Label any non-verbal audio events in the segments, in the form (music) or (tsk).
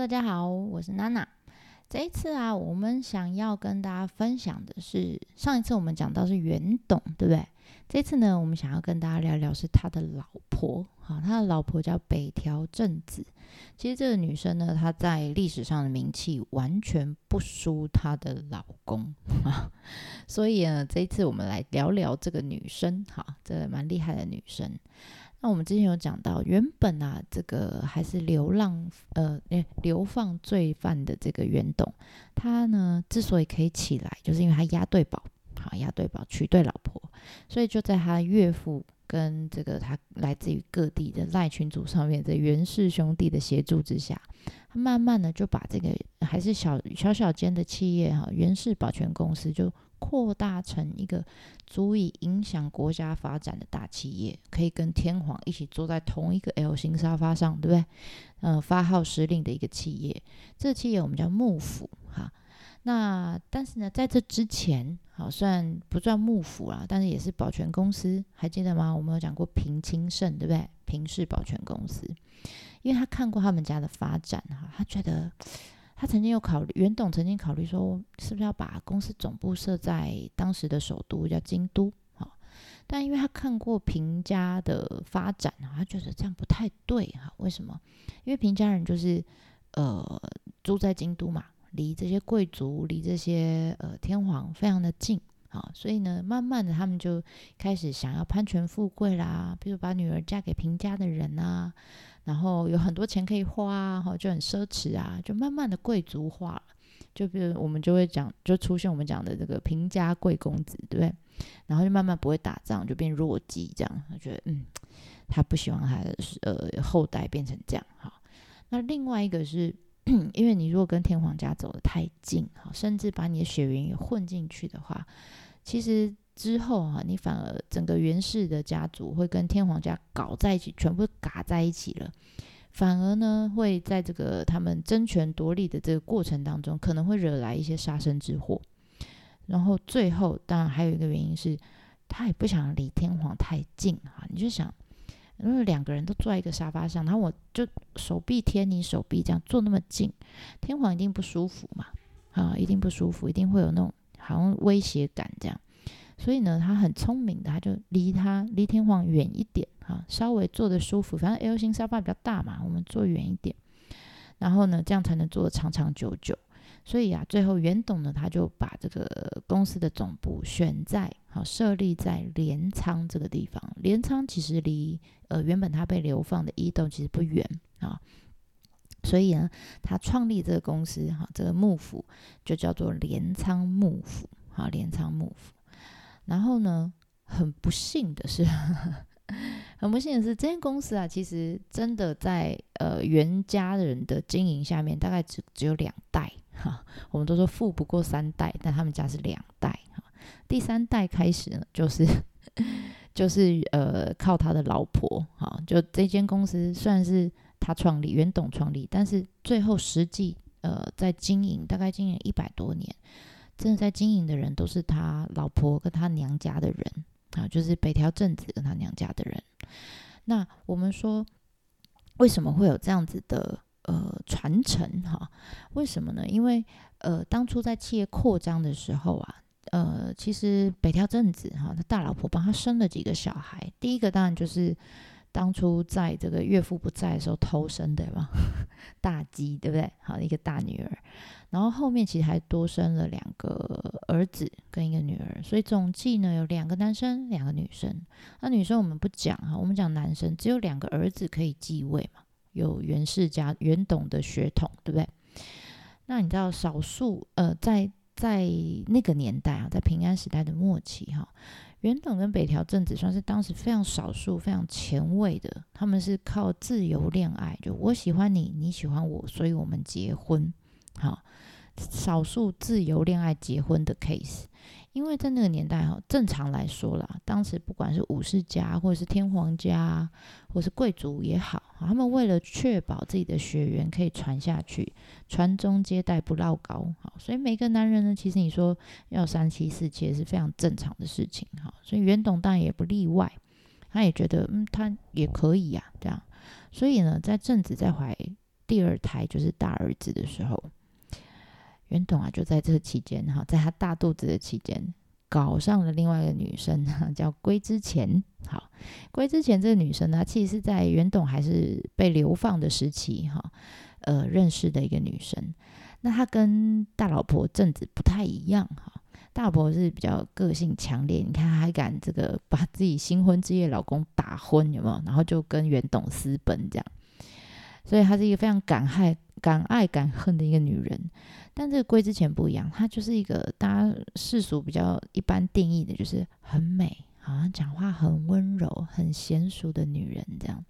大家好，我是娜娜。这一次啊，我们想要跟大家分享的是，上一次我们讲到是袁董，对不对？这次呢，我们想要跟大家聊聊是他的老婆，好，他的老婆叫北条正子。其实这个女生呢，她在历史上的名气完全不输她的老公，(laughs) 所以呢，这一次我们来聊聊这个女生，哈，这个蛮厉害的女生。那我们之前有讲到，原本啊，这个还是流浪呃，流放罪犯的这个袁董，他呢之所以可以起来，就是因为他押对宝，好押对宝娶对老婆，所以就在他岳父跟这个他来自于各地的赖群组上面的袁氏兄弟的协助之下，他慢慢的就把这个还是小小小间的企业哈，袁氏保全公司就。扩大成一个足以影响国家发展的大企业，可以跟天皇一起坐在同一个 L 型沙发上，对不对？嗯，发号施令的一个企业，这企业我们叫幕府哈。那但是呢，在这之前，好，虽然不算幕府啊，但是也是保全公司，还记得吗？我们有讲过平清盛，对不对？平氏保全公司，因为他看过他们家的发展哈，他觉得。他曾经有考虑，袁董曾经考虑说，是不是要把公司总部设在当时的首都叫京都？哈，但因为他看过平家的发展，他觉得这样不太对哈。为什么？因为平家人就是呃住在京都嘛，离这些贵族、离这些呃天皇非常的近好，所以呢，慢慢的他们就开始想要攀权富贵啦，比如把女儿嫁给平家的人啊。然后有很多钱可以花，哈，就很奢侈啊，就慢慢的贵族化了。就比如我们就会讲，就出现我们讲的这个平家贵公子，对不对？然后就慢慢不会打仗，就变弱鸡这样。他觉得，嗯，他不希望他的呃后代变成这样，哈。那另外一个是，因为你如果跟天皇家走得太近，哈，甚至把你的血缘也混进去的话，其实。之后啊，你反而整个袁氏的家族会跟天皇家搞在一起，全部嘎在一起了。反而呢，会在这个他们争权夺利的这个过程当中，可能会惹来一些杀身之祸。然后最后，当然还有一个原因是，他也不想离天皇太近啊。你就想，因为两个人都坐在一个沙发上，然后我就手臂贴你手臂，这样坐那么近，天皇一定不舒服嘛？啊，一定不舒服，一定会有那种好像威胁感这样。所以呢，他很聪明的，他就离他离天皇远一点哈，稍微坐的舒服。反正 L 型沙发比较大嘛，我们坐远一点，然后呢，这样才能坐长长久久。所以啊，最后袁董呢，他就把这个公司的总部选在好设立在镰仓这个地方。镰仓其实离呃原本他被流放的伊豆其实不远啊，所以呢，他创立这个公司哈，这个幕府就叫做镰仓幕府好，镰仓幕府。然后呢，很不幸的是，(laughs) 很不幸的是，这间公司啊，其实真的在呃袁家人的经营下面，大概只只有两代哈。我们都说富不过三代，但他们家是两代哈。第三代开始呢，就是 (laughs) 就是呃靠他的老婆哈。就这间公司算是他创立，袁董创立，但是最后实际呃在经营，大概经营一百多年。真的在经营的人都是他老婆跟他娘家的人啊，就是北条正子跟他娘家的人。那我们说，为什么会有这样子的呃传承哈？为什么呢？因为呃当初在企业扩张的时候啊，呃其实北条正子哈他大老婆帮他生了几个小孩，第一个当然就是。当初在这个岳父不在的时候偷生的嘛，(laughs) 大姬对不对？好一个大女儿，然后后面其实还多生了两个儿子跟一个女儿，所以总计呢有两个男生，两个女生。那女生我们不讲哈，我们讲男生，只有两个儿子可以继位嘛，有袁氏家袁董的血统，对不对？那你知道少数呃，在在那个年代啊，在平安时代的末期哈。袁董跟北条正子算是当时非常少数、非常前卫的，他们是靠自由恋爱，就我喜欢你，你喜欢我，所以我们结婚。好，少数自由恋爱结婚的 case。因为在那个年代哈，正常来说啦，当时不管是武士家或者是天皇家，或是贵族也好，他们为了确保自己的血缘可以传下去，传宗接代不落高，好，所以每个男人呢，其实你说要三妻四妾是非常正常的事情，哈，所以袁董当然也不例外，他也觉得嗯，他也可以呀，这样，所以呢，在正子在怀第二胎就是大儿子的时候，袁董啊就在这期间哈，在他大肚子的期间，搞上了另外一个女生哈，叫龟之前。好，龟之前这个女生呢，其实是在袁董还是被流放的时期哈，呃认识的一个女生。那她跟大老婆正子不太一样哈，大老婆是比较个性强烈，你看她还敢这个把自己新婚之夜老公打昏有没有？然后就跟袁董私奔这样。所以她是一个非常敢爱、敢爱敢恨的一个女人，但这个龟之前不一样，她就是一个大家世俗比较一般定义的，就是很美，好像讲话很温柔、很娴熟的女人这样。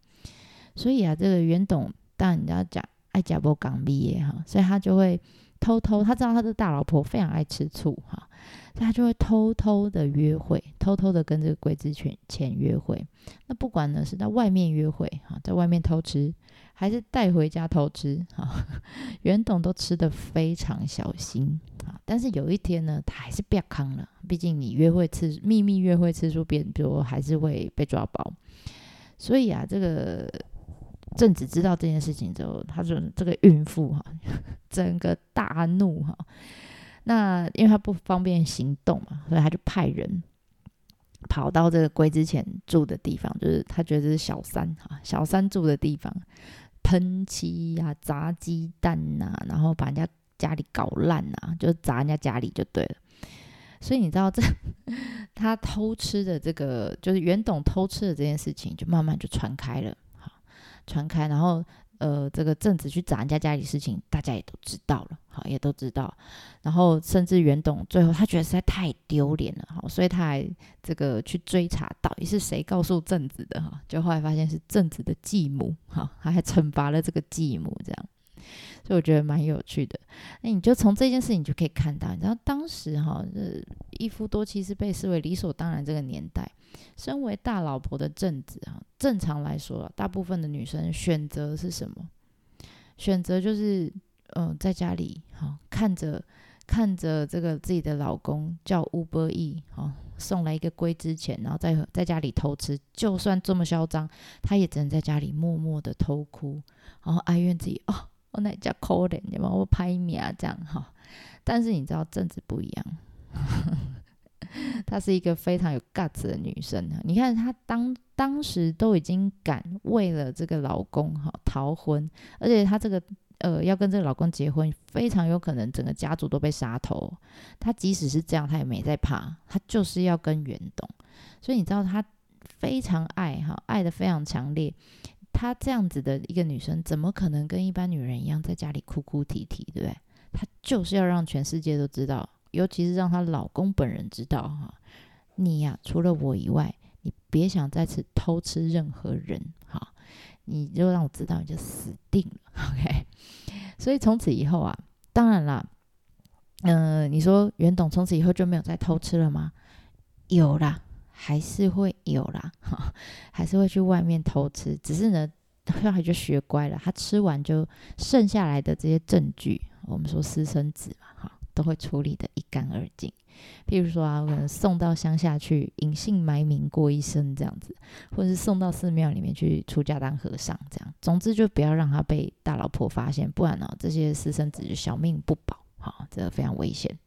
所以啊，这个袁董当然你要讲爱家波港毕业哈，所以他就会偷偷，他知道他的大老婆非常爱吃醋哈，所以他就会偷偷的约会，偷偷的跟这个龟之前前约会。那不管呢是在外面约会哈，在外面偷吃。还是带回家偷吃啊？袁董都吃的非常小心啊。但是有一天呢，他还是不要康了。毕竟你约会次秘密约会次数变多，还是会被抓包。所以啊，这个正子知道这件事情之后，他说这个孕妇哈，整个大怒哈。那因为他不方便行动嘛，所以他就派人跑到这个龟之前住的地方，就是他觉得是小三哈，小三住的地方。喷漆呀，砸鸡蛋呐，然后把人家家里搞烂呐，就砸人家家里就对了。所以你知道这 (laughs) 他偷吃的这个，就是袁董偷吃的这件事情，就慢慢就传开了，好传开，然后。呃，这个正子去砸人家家里事情，大家也都知道了，好，也都知道。然后甚至袁董最后他觉得实在太丢脸了，好，所以他还这个去追查到底是谁告诉正子的，哈，就后来发现是正子的继母，哈，他还惩罚了这个继母，这样。所以我觉得蛮有趣的。那你就从这件事情就可以看到，你知道当时哈，这一夫多妻是被视为理所当然。这个年代，身为大老婆的正子啊，正常来说，大部分的女生选择是什么？选择就是嗯，在家里哈，看着看着这个自己的老公叫乌波义哈，送来一个龟之前，然后在在家里偷吃，就算这么嚣张，她也只能在家里默默的偷哭，然后哀怨自己哦。我那叫可怜，你帮我拍面啊，这样哈。但是你知道，正子不一样，(laughs) 她是一个非常有 guts 的女生啊。你看她当当时都已经敢为了这个老公哈逃婚，而且她这个呃要跟这个老公结婚，非常有可能整个家族都被杀头。她即使是这样，她也没在怕，她就是要跟袁董。所以你知道，她非常爱哈，爱的非常强烈。她这样子的一个女生，怎么可能跟一般女人一样在家里哭哭啼啼，对不对？她就是要让全世界都知道，尤其是让她老公本人知道哈，你呀，除了我以外，你别想再次偷吃任何人，哈，你就让我知道，你就死定了，OK？所以从此以后啊，当然啦，嗯，你说袁董从此以后就没有再偷吃了吗？有啦。还是会有啦，哈，(laughs) 还是会去外面偷吃，只是呢，(laughs) 后来就学乖了。他吃完就剩下来的这些证据，我们说私生子嘛，哈，都会处理的一干二净。譬如说啊，可能送到乡下去隐姓埋名过一生这样子，或者是送到寺庙里面去出家当和尚这样。总之就不要让他被大老婆发现，不然呢，这些私生子就小命不保，哈，这个非常危险。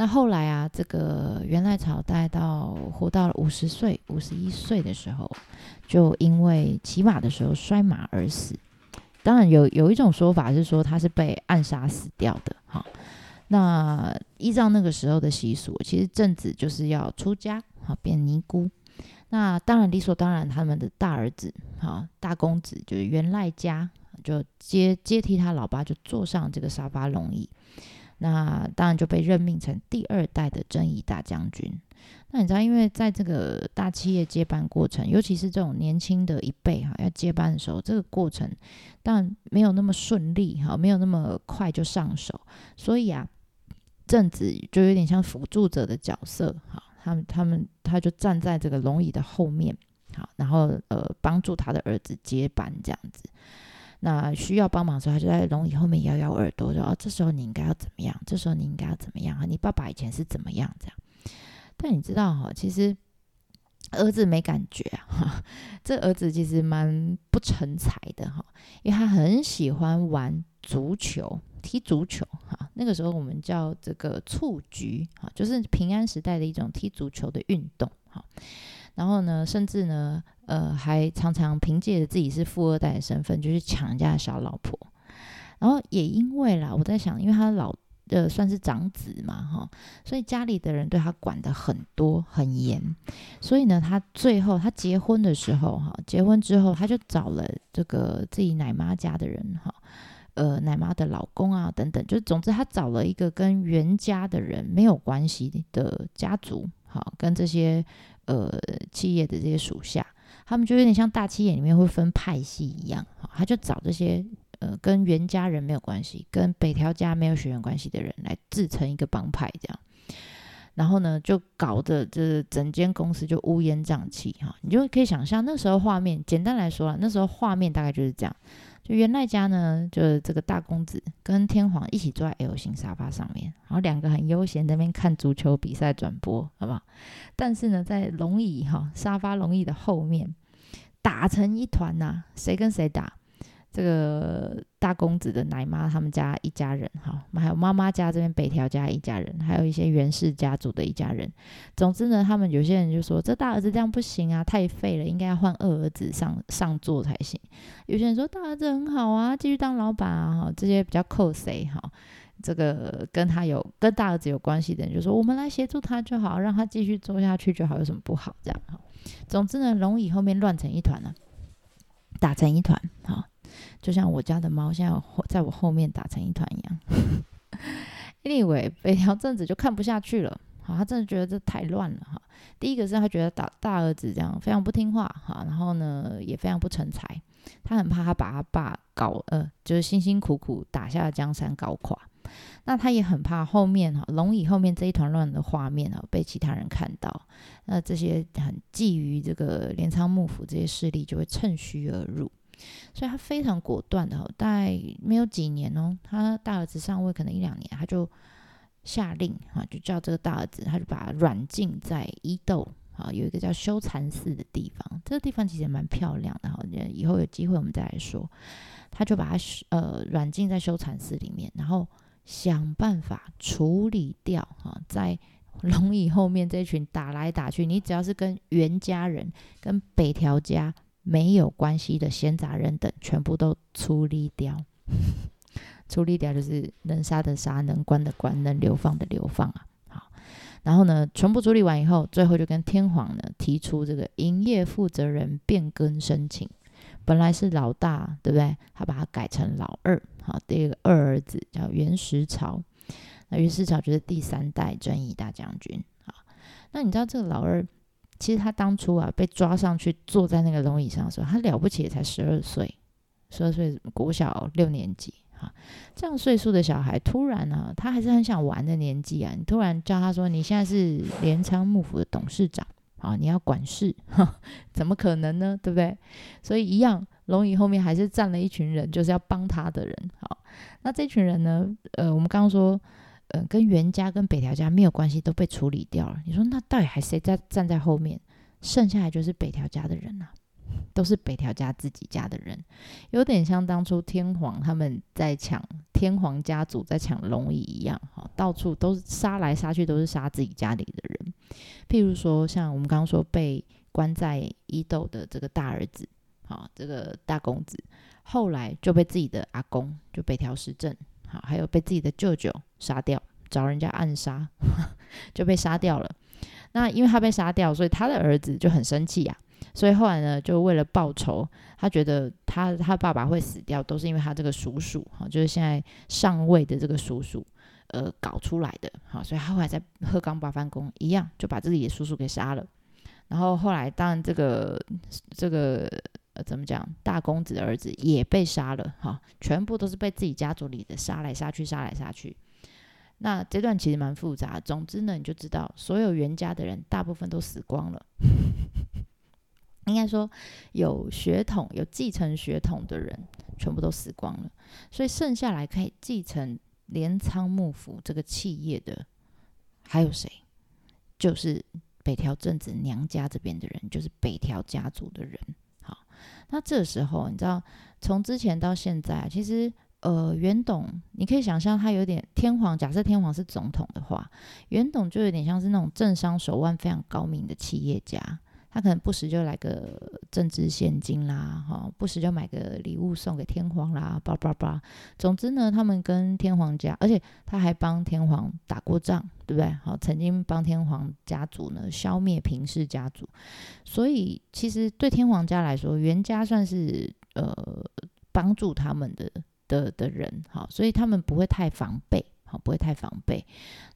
那后来啊，这个元赖朝代到活到了五十岁、五十一岁的时候，就因为骑马的时候摔马而死。当然有有一种说法是说他是被暗杀死掉的。哈，那依照那个时候的习俗，其实正子就是要出家，好变尼姑。那当然理所当然，他们的大儿子，哈大公子就是元赖家，就接接替他老爸，就坐上这个沙发龙椅。那当然就被任命成第二代的正义大将军。那你知道，因为在这个大企业接班过程，尤其是这种年轻的一辈哈，要接班的时候，这个过程当然没有那么顺利哈，没有那么快就上手。所以啊，正子就有点像辅助者的角色哈，他们他们他就站在这个龙椅的后面，好，然后呃帮助他的儿子接班这样子。那需要帮忙的时候，他就在龙椅后面摇摇耳朵，说：“哦，这时候你应该要怎么样？这时候你应该要怎么样？你爸爸以前是怎么样？这样。”但你知道哈，其实儿子没感觉啊，(laughs) 这儿子其实蛮不成才的哈，因为他很喜欢玩足球，踢足球哈。那个时候我们叫这个蹴鞠哈，就是平安时代的一种踢足球的运动哈。然后呢，甚至呢，呃，还常常凭借着自己是富二代的身份，就去抢人家的小老婆。然后也因为啦，我在想，因为他老。呃，算是长子嘛，哈，所以家里的人对他管的很多很严，所以呢，他最后他结婚的时候，哈，结婚之后他就找了这个自己奶妈家的人，哈，呃，奶妈的老公啊，等等，就总之他找了一个跟袁家的人没有关系的家族，好，跟这些呃企业的这些属下，他们就有点像大企业里面会分派系一样，好，他就找这些。呃，跟袁家人没有关系，跟北条家没有血缘关系的人来自成一个帮派，这样，然后呢，就搞得这整间公司就乌烟瘴气哈。你就可以想象那时候画面，简单来说啊，那时候画面大概就是这样：就袁赖家呢，就是这个大公子跟天皇一起坐在 L 型沙发上面，然后两个很悠闲在那边看足球比赛转播，好不好？但是呢，在龙椅哈沙发龙椅的后面打成一团呐，谁跟谁打？这个大公子的奶妈他们家一家人，哈，还有妈妈家这边北条家一家人，还有一些袁氏家族的一家人。总之呢，他们有些人就说这大儿子这样不行啊，太废了，应该要换二儿子上上座才行。有些人说大儿子很好啊，继续当老板啊，哈，这些比较扣谁哈？这个跟他有跟大儿子有关系的人就说我们来协助他就好，让他继续做下去就好，有什么不好？这样哈。总之呢，龙椅后面乱成一团了，打成一团，哈。就像我家的猫现在在我后面打成一团一样。Anyway，(laughs) 北条正子就看不下去了，好，他真的觉得这太乱了哈。第一个是他觉得大大儿子这样非常不听话哈，然后呢也非常不成才，他很怕他把他爸搞呃，就是辛辛苦苦打下的江山搞垮。那他也很怕后面哈龙椅后面这一团乱的画面啊被其他人看到，那这些很觊觎这个镰仓幕府这些势力就会趁虚而入。所以他非常果断的，大概没有几年哦，他大儿子上位可能一两年，他就下令啊，就叫这个大儿子，他就把他软禁在伊豆啊，有一个叫修禅寺的地方，这个地方其实蛮漂亮的哈，以后有机会我们再来说。他就把他呃软禁在修禅寺里面，然后想办法处理掉哈，在龙椅后面这群打来打去，你只要是跟袁家人、跟北条家。没有关系的闲杂人等全部都处理掉，(laughs) 处理掉就是能杀的杀，能关的关，能流放的流放啊。好，然后呢，全部处理完以后，最后就跟天皇呢提出这个营业负责人变更申请。本来是老大，对不对？他把它改成老二。好，第二个二儿子叫袁石朝，那袁石朝就是第三代征夷大将军。好，那你知道这个老二？其实他当初啊被抓上去坐在那个龙椅上的时候，他了不起才十二岁，十二岁国小六年级哈，这样岁数的小孩，突然呢，他还是很想玩的年纪啊，你突然叫他说你现在是镰仓幕府的董事长啊，你要管事，怎么可能呢？对不对？所以一样，龙椅后面还是站了一群人，就是要帮他的人。好，那这群人呢，呃，我们刚刚说。嗯，跟袁家跟北条家没有关系，都被处理掉了。你说那到底还谁在站在后面？剩下来就是北条家的人啊，都是北条家自己家的人，有点像当初天皇他们在抢天皇家族在抢龙椅一样，哈，到处都是杀来杀去，都是杀自己家里的人。譬如说，像我们刚刚说被关在伊豆的这个大儿子，好，这个大公子，后来就被自己的阿公就北条时政。好，还有被自己的舅舅杀掉，找人家暗杀，(laughs) 就被杀掉了。那因为他被杀掉，所以他的儿子就很生气呀。所以后来呢，就为了报仇，他觉得他他爸爸会死掉，都是因为他这个叔叔哈，就是现在上位的这个叔叔，呃，搞出来的。好，所以他后来在鹤冈八幡宫一样，就把自己的叔叔给杀了。然后后来，当然这个这个。呃怎么讲？大公子的儿子也被杀了，哈，全部都是被自己家族里的杀来杀去，杀来杀去。那这段其实蛮复杂。总之呢，你就知道，所有袁家的人大部分都死光了。(laughs) 应该说，有血统、有继承血统的人，全部都死光了。所以剩下来可以继承镰仓幕府这个企业的，还有谁？就是北条政子娘家这边的人，就是北条家族的人。那这时候你知道，从之前到现在，其实呃，袁董，你可以想象他有点天皇。假设天皇是总统的话，袁董就有点像是那种政商手腕非常高明的企业家。他可能不时就来个政治现金啦，哈，不时就买个礼物送给天皇啦，叭叭叭。总之呢，他们跟天皇家，而且他还帮天皇打过仗，对不对？好，曾经帮天皇家族呢消灭平氏家族，所以其实对天皇家来说，袁家算是呃帮助他们的的的人，好，所以他们不会太防备。好，不会太防备。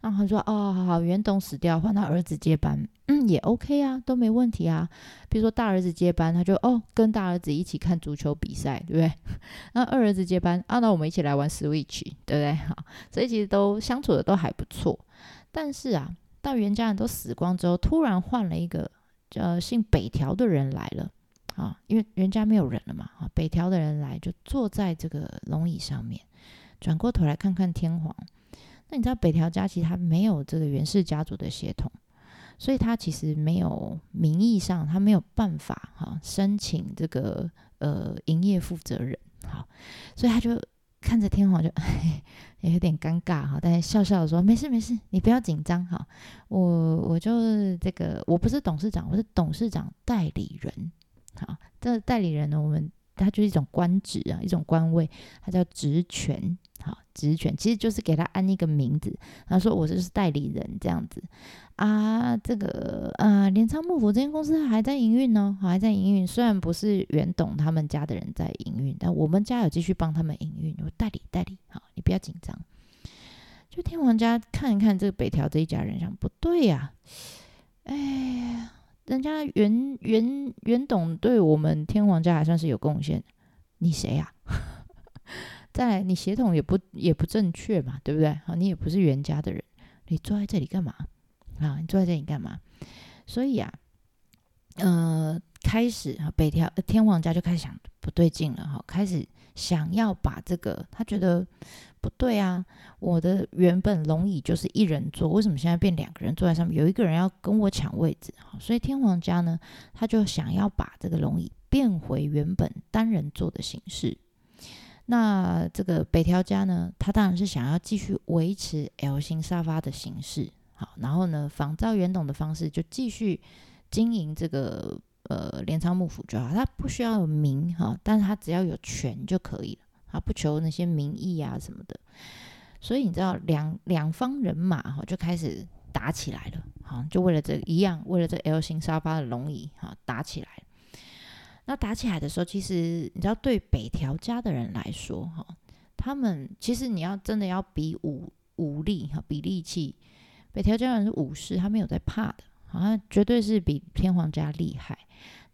然后他说：“哦，好好，袁董死掉，换他儿子接班，嗯，也 OK 啊，都没问题啊。比如说大儿子接班，他就哦，跟大儿子一起看足球比赛，对不对？(laughs) 那二儿子接班，啊，那我们一起来玩 Switch，对不对？好，所以其实都相处的都还不错。但是啊，到袁家人都死光之后，突然换了一个呃姓北条的人来了啊，因为袁家没有人了嘛，啊，北条的人来就坐在这个龙椅上面，转过头来看看天皇。”那你知道北条家其实他没有这个源氏家族的血统，所以他其实没有名义上他没有办法哈申请这个呃营业负责人，好，所以他就看着天皇就也 (laughs) 有点尴尬哈，但是笑笑的说没事没事，你不要紧张哈，我我就这个我不是董事长，我是董事长代理人，好，这代理人呢我们。他就是一种官职啊，一种官位，他叫职权，好，职权其实就是给他安一个名字。他说我就是代理人这样子啊，这个啊，镰仓幕府这间公司还在营运呢，还在营运。虽然不是袁董他们家的人在营运，但我们家有继续帮他们营运，我代理代理，好，你不要紧张。就天王家看一看这个北条这一家人，想不对呀，哎呀。人家袁袁袁董对我们天皇家还算是有贡献，你谁呀？再来，你协同也不也不正确嘛，对不对？好，你也不是原家的人，你坐在这里干嘛？啊，你坐在这里干嘛？所以啊，呃，开始啊，北条天皇家就开始想不对劲了，哈，开始想要把这个，他觉得。不对啊！我的原本龙椅就是一人坐，为什么现在变两个人坐在上面？有一个人要跟我抢位置，哈，所以天皇家呢，他就想要把这个龙椅变回原本单人坐的形式。那这个北条家呢，他当然是想要继续维持 L 型沙发的形式，好，然后呢，仿照原董的方式，就继续经营这个呃镰仓幕府就好，他不需要名哈，但是他只要有权就可以了。啊，不求那些名义啊什么的，所以你知道两两方人马哈就开始打起来了，好，就为了这一样，为了这 L 型沙发的龙椅哈打起来。那打起来的时候，其实你知道，对北条家的人来说哈，他们其实你要真的要比武武力哈，比力气，北条家人是武士，他没有在怕的，好像绝对是比天皇家厉害。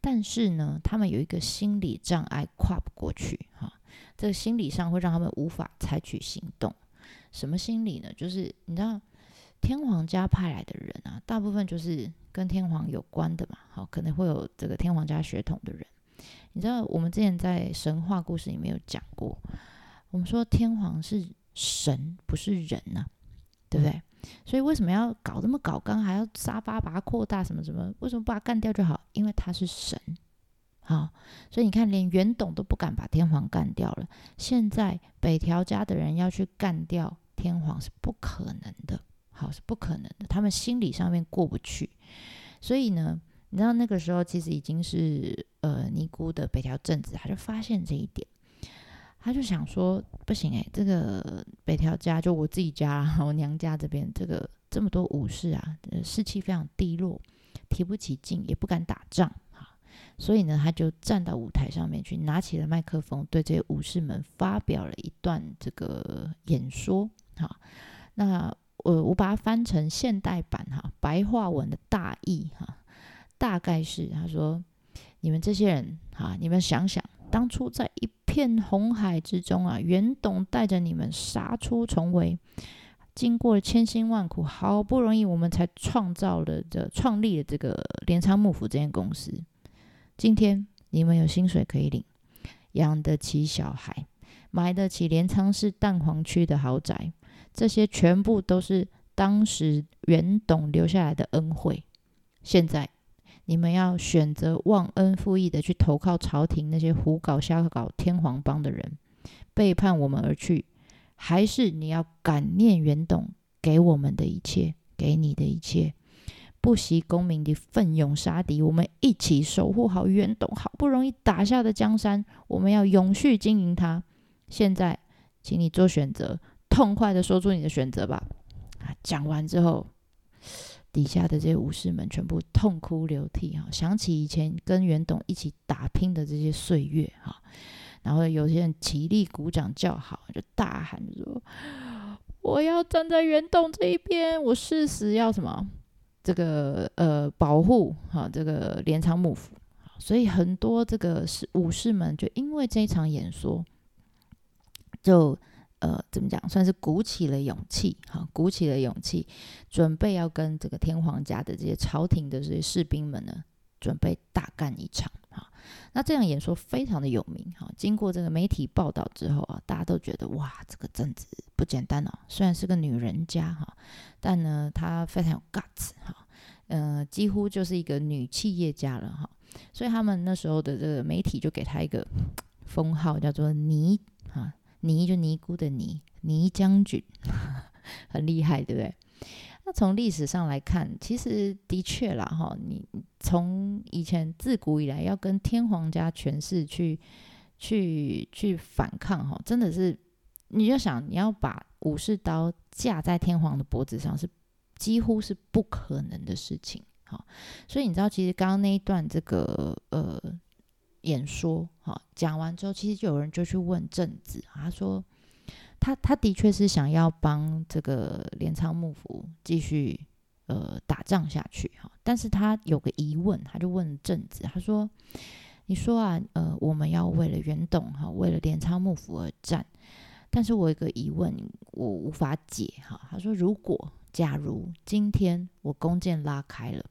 但是呢，他们有一个心理障碍跨不过去哈。这个心理上会让他们无法采取行动。什么心理呢？就是你知道，天皇家派来的人啊，大部分就是跟天皇有关的嘛。好，可能会有这个天皇家血统的人。你知道，我们之前在神话故事里面有讲过，我们说天皇是神，不是人呐，对不对？所以为什么要搞这么搞刚，还要沙发把它扩大什么什么？为什么不把它干掉就好？因为他是神。好，所以你看，连袁董都不敢把天皇干掉了。现在北条家的人要去干掉天皇是不可能的，好是不可能的，他们心理上面过不去。所以呢，你知道那个时候其实已经是呃尼姑的北条政子，他就发现这一点，他就想说不行诶，这个北条家就我自己家，(laughs) 我娘家这边这个这么多武士啊，士气非常低落，提不起劲，也不敢打仗。所以呢，他就站到舞台上面去，拿起了麦克风，对这些武士们发表了一段这个演说。哈，那我我把它翻成现代版哈，白话文的大意哈，大概是他说：你们这些人哈，你们想想，当初在一片红海之中啊，袁董带着你们杀出重围，经过了千辛万苦，好不容易我们才创造了这创立了这个镰仓幕府这间公司。今天你们有薪水可以领，养得起小孩，买得起镰仓市蛋黄区的豪宅，这些全部都是当时袁董留下来的恩惠。现在你们要选择忘恩负义的去投靠朝廷那些胡搞瞎搞天皇帮的人，背叛我们而去，还是你要感念袁董给我们的一切，给你的一切，不惜功名的奋勇杀敌，我们一起守护好袁董好不容易打下的江山，我们要永续经营它。现在，请你做选择，痛快的说出你的选择吧。啊，讲完之后。底下的这些武士们全部痛哭流涕哈，想起以前跟袁董一起打拼的这些岁月哈，然后有些人起立鼓掌叫好，就大喊说：“我要站在袁董这一边，我誓死要什么这个呃保护哈这个镰仓幕府。”所以很多这个是武士们就因为这场演说就。呃，怎么讲？算是鼓起了勇气，哈，鼓起了勇气，准备要跟这个天皇家的这些朝廷的这些士兵们呢，准备大干一场，哈。那这样演说非常的有名，哈。经过这个媒体报道之后啊，大家都觉得哇，这个贞子不简单哦。虽然是个女人家，哈，但呢，她非常有 guts，哈，呃，几乎就是一个女企业家了，哈。所以他们那时候的这个媒体就给她一个 (sniffs) 封号，叫做“尼”，哈。尼就尼姑的尼，尼将军 (laughs) 很厉害，对不对？那从历史上来看，其实的确啦，哈，你从以前自古以来要跟天皇家权势去去去反抗，哈，真的是你就想你要把武士刀架在天皇的脖子上，是几乎是不可能的事情，哈。所以你知道，其实刚刚那一段这个呃。演说哈讲完之后，其实就有人就去问政子，他说他他的确是想要帮这个镰仓幕府继续呃打仗下去哈，但是他有个疑问，他就问政子，他说：“你说啊，呃，我们要为了元董哈，为了镰仓幕府而战，但是我有个疑问，我无法解哈。”他说：“如果假如今天我弓箭拉开了，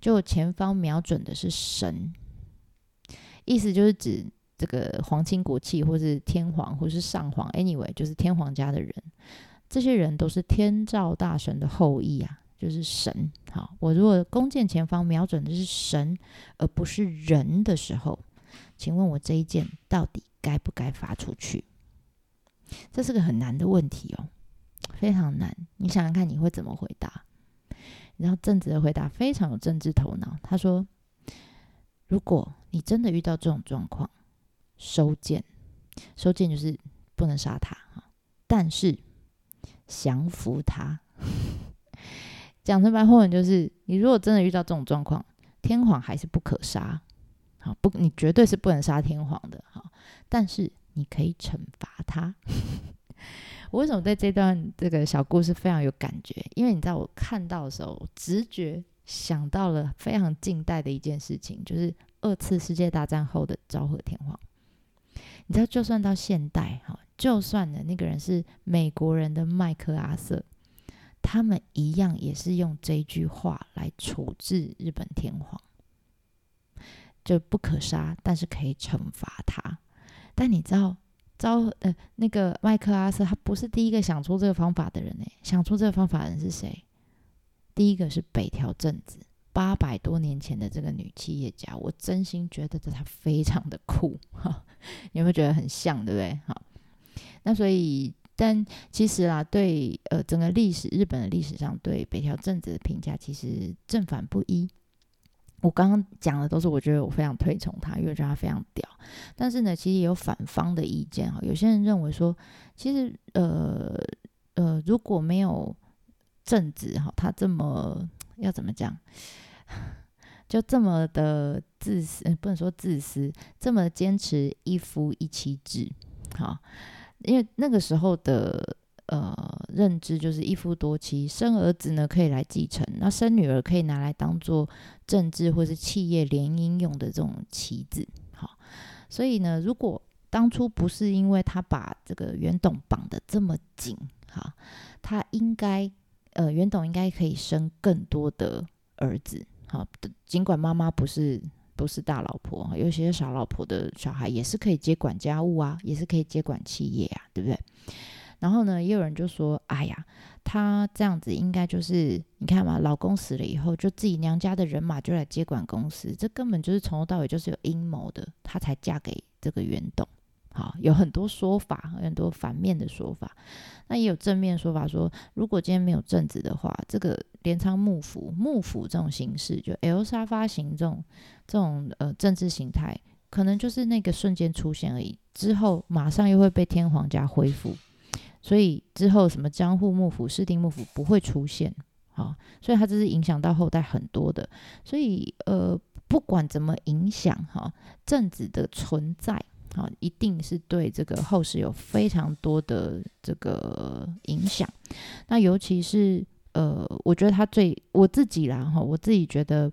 就前方瞄准的是神。”意思就是指这个皇亲国戚，或是天皇，或是上皇，anyway，就是天皇家的人，这些人都是天照大神的后裔啊，就是神。好，我如果弓箭前方瞄准的是神，而不是人的时候，请问我这一箭到底该不该发出去？这是个很难的问题哦，非常难。你想想看，你会怎么回答？然后正直的回答非常有政治头脑，他说。如果你真的遇到这种状况，收剑，收剑就是不能杀他哈，但是降服他。(laughs) 讲成白话文就是，你如果真的遇到这种状况，天皇还是不可杀，好不，你绝对是不能杀天皇的哈，但是你可以惩罚他。(laughs) 我为什么对这段这个小故事非常有感觉？因为你知道，我看到的时候，直觉。想到了非常近代的一件事情，就是二次世界大战后的昭和天皇。你知道，就算到现代，哈，就算呢那个人是美国人的麦克阿瑟，他们一样也是用这句话来处置日本天皇，就不可杀，但是可以惩罚他。但你知道，昭呃那个麦克阿瑟他不是第一个想出这个方法的人呢，想出这个方法的人是谁？第一个是北条正子，八百多年前的这个女企业家，我真心觉得她非常的酷，哈，有没有觉得很像，对不对？好，那所以，但其实啊，对呃整个历史，日本的历史上对北条正子的评价其实正反不一。我刚刚讲的都是我觉得我非常推崇他，因为我觉得他非常屌。但是呢，其实也有反方的意见哈，有些人认为说，其实呃呃，如果没有正直哈，他这么 (tsk) 要怎么讲？(sighs) 就这么的自私，不能说自私，这么坚持一夫一妻制，好，因为那个时候的呃认知就是一夫多妻，生儿子呢可以来继承，那生女儿可以拿来当做政治或是企业联姻用的这种棋子，好，所以呢，如果当初不是因为他把这个袁董绑得这么紧，哈，他应该。呃，袁董应该可以生更多的儿子，好，尽管妈妈不是不是大老婆，有些小老婆的小孩也是可以接管家务啊，也是可以接管企业啊，对不对？然后呢，也有人就说：“哎呀，她这样子应该就是你看嘛，老公死了以后，就自己娘家的人马就来接管公司，这根本就是从头到尾就是有阴谋的，她才嫁给这个袁董。”好，有很多说法，很多反面的说法。那也有正面说法，说如果今天没有正子的话，这个镰仓幕府幕府这种形式，就 L 沙发型这种这种呃政治形态，可能就是那个瞬间出现而已。之后马上又会被天皇家恢复，所以之后什么江户幕府、室町幕府不会出现。好，所以它这是影响到后代很多的。所以呃，不管怎么影响哈，政治的存在。好，一定是对这个后世有非常多的这个影响。那尤其是呃，我觉得他最我自己啦哈，我自己觉得，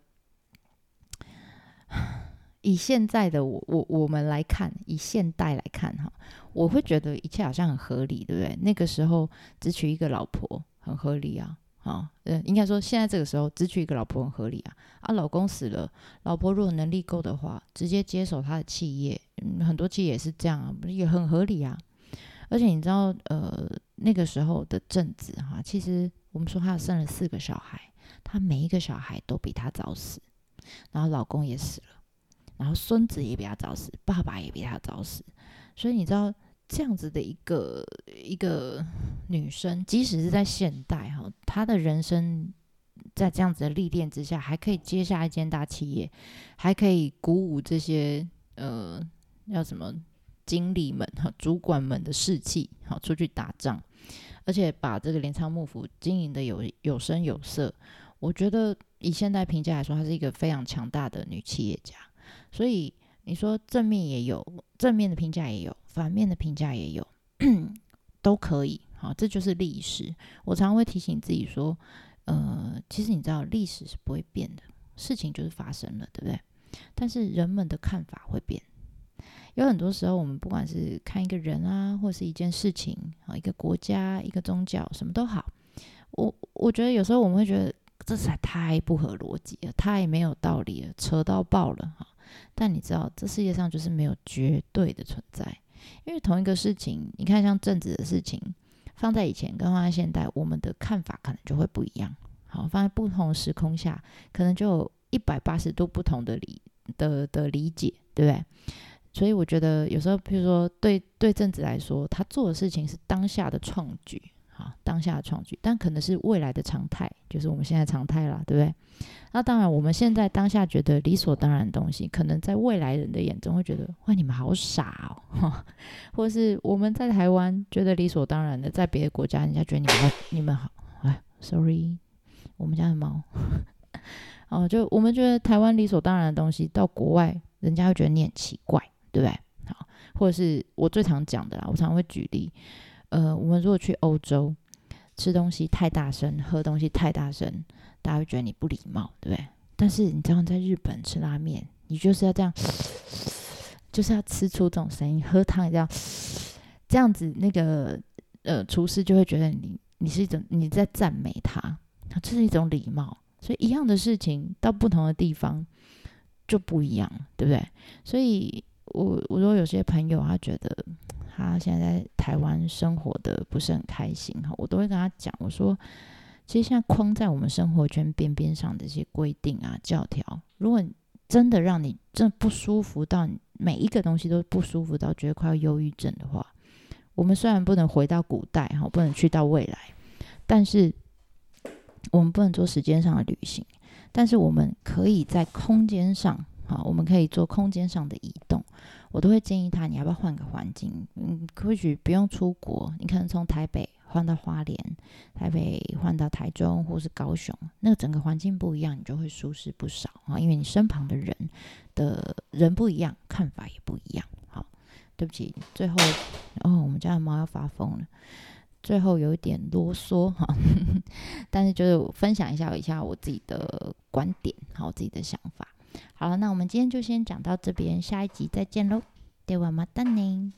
以现在的我我我们来看，以现代来看哈，我会觉得一切好像很合理，对不对？那个时候只娶一个老婆很合理啊。啊，呃，应该说现在这个时候只娶一个老婆很合理啊。啊，老公死了，老婆如果能力够的话，直接接手他的企业，嗯，很多企业也是这样啊，也很合理啊。而且你知道，呃，那个时候的正子哈，其实我们说他生了四个小孩，他每一个小孩都比他早死，然后老公也死了，然后孙子也比他早死，爸爸也比他早死，所以你知道。这样子的一个一个女生，即使是在现代哈，她的人生在这样子的历练之下，还可以接下一间大企业，还可以鼓舞这些呃要什么经理们哈、主管们的士气，好出去打仗，而且把这个镰仓幕府经营的有有声有色。我觉得以现代评价来说，她是一个非常强大的女企业家。所以你说正面也有，正面的评价也有。反面的评价也有，(clears throat) 都可以。好，这就是历史。我常常会提醒自己说，呃，其实你知道，历史是不会变的，事情就是发生了，对不对？但是人们的看法会变。有很多时候，我们不管是看一个人啊，或是一件事情啊，一个国家、一个宗教，什么都好，我我觉得有时候我们会觉得这才太不合逻辑了，太没有道理了，扯到爆了哈。但你知道，这世界上就是没有绝对的存在。因为同一个事情，你看像政治的事情，放在以前跟放在现代，我们的看法可能就会不一样。好，放在不同时空下，可能就有一百八十度不同的理的的理解，对不对？所以我觉得有时候，譬如说对对政治来说，他做的事情是当下的创举。好，当下的创举，但可能是未来的常态，就是我们现在常态了，对不对？那当然，我们现在当下觉得理所当然的东西，可能在未来人的眼中会觉得，哇，你们好傻哦，(laughs) 或者是我们在台湾觉得理所当然的，在别的国家，人家觉得你们你们好，哎，sorry，我们家的猫，哦，就我们觉得台湾理所当然的东西，到国外人家会觉得你很奇怪，对不对？好，或者是我最常讲的啦，我常会举例。呃，我们如果去欧洲吃东西太大声，喝东西太大声，大家会觉得你不礼貌，对不对？但是你知道在日本吃拉面，你就是要这样，(sniffs) 就是要吃出这种声音；喝汤也这样，这样子那个呃厨师就会觉得你你是一种你在赞美他，这是一种礼貌。所以一样的事情到不同的地方就不一样，对不对？所以我我说有些朋友他觉得。他现在在台湾生活的不是很开心哈，我都会跟他讲，我说，其实现在框在我们生活圈边边上的这些规定啊、教条，如果真的让你真不舒服到每一个东西都不舒服到觉得快要忧郁症的话，我们虽然不能回到古代哈，不能去到未来，但是我们不能做时间上的旅行，但是我们可以在空间上。好，我们可以做空间上的移动，我都会建议他，你要不要换个环境？嗯，或许不用出国，你可能从台北换到花莲，台北换到台中或是高雄，那个整个环境不一样，你就会舒适不少啊，因为你身旁的人的人不一样，看法也不一样。好，对不起，最后哦，我们家的猫要发疯了，最后有一点啰嗦哈，(laughs) 但是就是分享一下一下我自己的观点，好，我自己的想法。好了，那我们今天就先讲到这边，下一集再见喽，ではまたね。